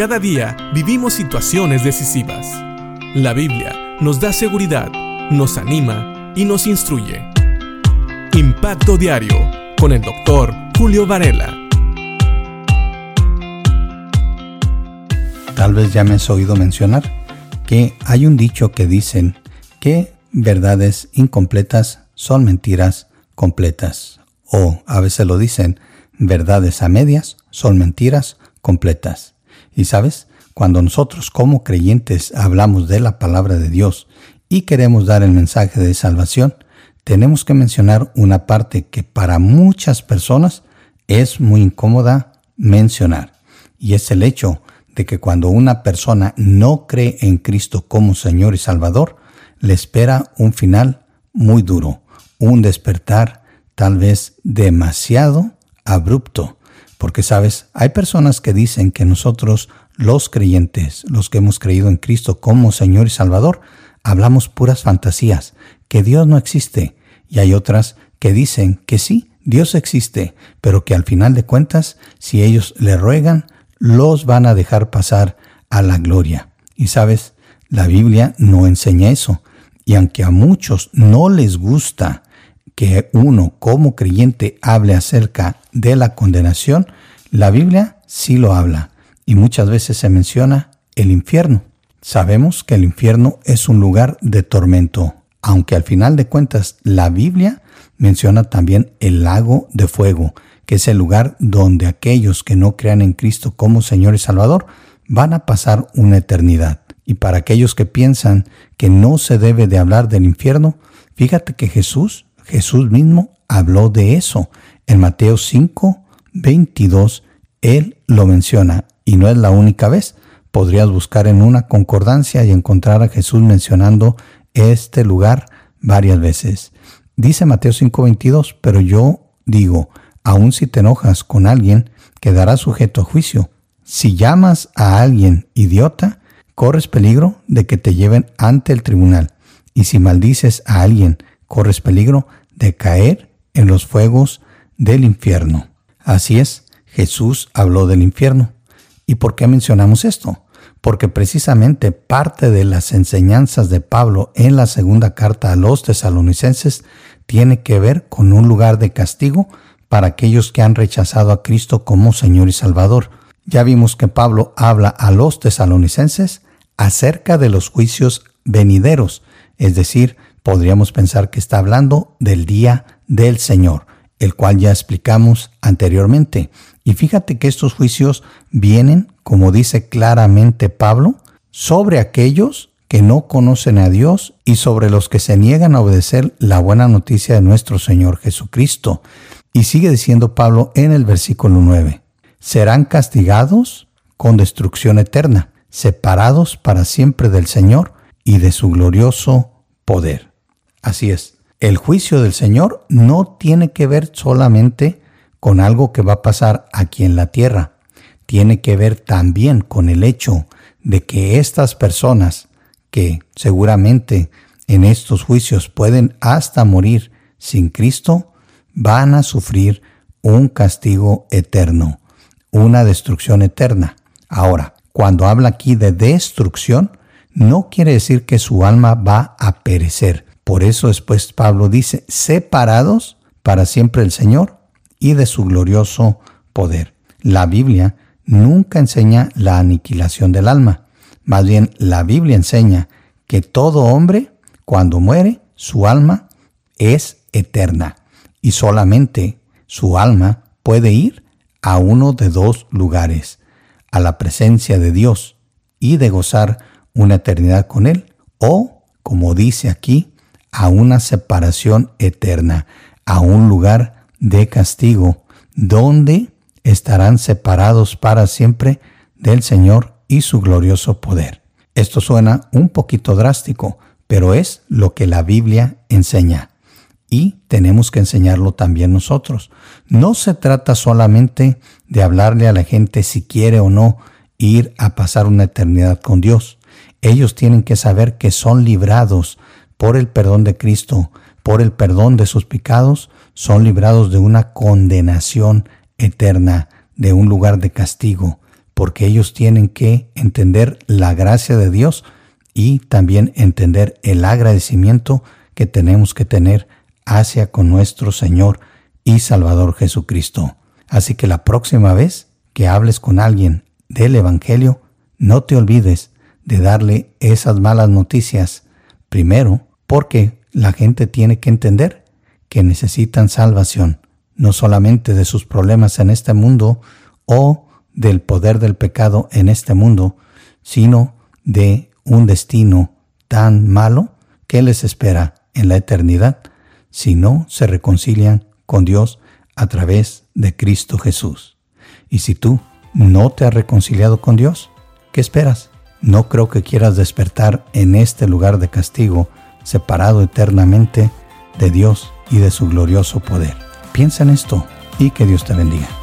Cada día vivimos situaciones decisivas. La Biblia nos da seguridad, nos anima y nos instruye. Impacto Diario con el doctor Julio Varela. Tal vez ya me has oído mencionar que hay un dicho que dicen que verdades incompletas son mentiras completas. O a veces lo dicen, verdades a medias son mentiras completas. Y sabes, cuando nosotros como creyentes hablamos de la palabra de Dios y queremos dar el mensaje de salvación, tenemos que mencionar una parte que para muchas personas es muy incómoda mencionar. Y es el hecho de que cuando una persona no cree en Cristo como Señor y Salvador, le espera un final muy duro, un despertar tal vez demasiado abrupto. Porque sabes, hay personas que dicen que nosotros, los creyentes, los que hemos creído en Cristo como Señor y Salvador, hablamos puras fantasías, que Dios no existe. Y hay otras que dicen que sí, Dios existe, pero que al final de cuentas, si ellos le ruegan, los van a dejar pasar a la gloria. Y sabes, la Biblia no enseña eso. Y aunque a muchos no les gusta que uno como creyente hable acerca de la condenación, la Biblia sí lo habla. Y muchas veces se menciona el infierno. Sabemos que el infierno es un lugar de tormento, aunque al final de cuentas la Biblia menciona también el lago de fuego, que es el lugar donde aquellos que no crean en Cristo como Señor y Salvador van a pasar una eternidad. Y para aquellos que piensan que no se debe de hablar del infierno, fíjate que Jesús, Jesús mismo habló de eso. En Mateo 5, 22, Él lo menciona y no es la única vez. Podrías buscar en una concordancia y encontrar a Jesús mencionando este lugar varias veces. Dice Mateo 5:22, pero yo digo, aun si te enojas con alguien, quedarás sujeto a juicio. Si llamas a alguien idiota, corres peligro de que te lleven ante el tribunal. Y si maldices a alguien, corres peligro de caer en los fuegos del infierno. Así es, Jesús habló del infierno. ¿Y por qué mencionamos esto? Porque precisamente parte de las enseñanzas de Pablo en la segunda carta a los tesalonicenses tiene que ver con un lugar de castigo para aquellos que han rechazado a Cristo como Señor y Salvador. Ya vimos que Pablo habla a los tesalonicenses acerca de los juicios venideros, es decir, podríamos pensar que está hablando del día del Señor, el cual ya explicamos anteriormente. Y fíjate que estos juicios vienen, como dice claramente Pablo, sobre aquellos que no conocen a Dios y sobre los que se niegan a obedecer la buena noticia de nuestro Señor Jesucristo. Y sigue diciendo Pablo en el versículo 9, serán castigados con destrucción eterna separados para siempre del Señor y de su glorioso poder. Así es, el juicio del Señor no tiene que ver solamente con algo que va a pasar aquí en la tierra, tiene que ver también con el hecho de que estas personas que seguramente en estos juicios pueden hasta morir sin Cristo, van a sufrir un castigo eterno, una destrucción eterna. Ahora, cuando habla aquí de destrucción, no quiere decir que su alma va a perecer. Por eso después Pablo dice, separados para siempre del Señor y de su glorioso poder. La Biblia nunca enseña la aniquilación del alma. Más bien, la Biblia enseña que todo hombre, cuando muere, su alma es eterna y solamente su alma puede ir a uno de dos lugares, a la presencia de Dios y de gozar una eternidad con Él, o, como dice aquí, a una separación eterna, a un lugar de castigo, donde estarán separados para siempre del Señor y su glorioso poder. Esto suena un poquito drástico, pero es lo que la Biblia enseña. Y tenemos que enseñarlo también nosotros. No se trata solamente de hablarle a la gente si quiere o no ir a pasar una eternidad con Dios. Ellos tienen que saber que son librados por el perdón de Cristo, por el perdón de sus pecados, son librados de una condenación eterna, de un lugar de castigo. porque ellos tienen que entender la gracia de Dios y también entender el agradecimiento que tenemos que tener hacia con nuestro Señor y Salvador Jesucristo. Así que la próxima vez que hables con alguien del Evangelio, no te olvides de darle esas malas noticias. Primero, porque la gente tiene que entender que necesitan salvación, no solamente de sus problemas en este mundo o del poder del pecado en este mundo, sino de un destino tan malo que les espera en la eternidad si no se reconcilian con Dios a través de Cristo Jesús. Y si tú no te has reconciliado con Dios, ¿qué esperas? No creo que quieras despertar en este lugar de castigo, separado eternamente de Dios y de su glorioso poder. Piensa en esto y que Dios te bendiga.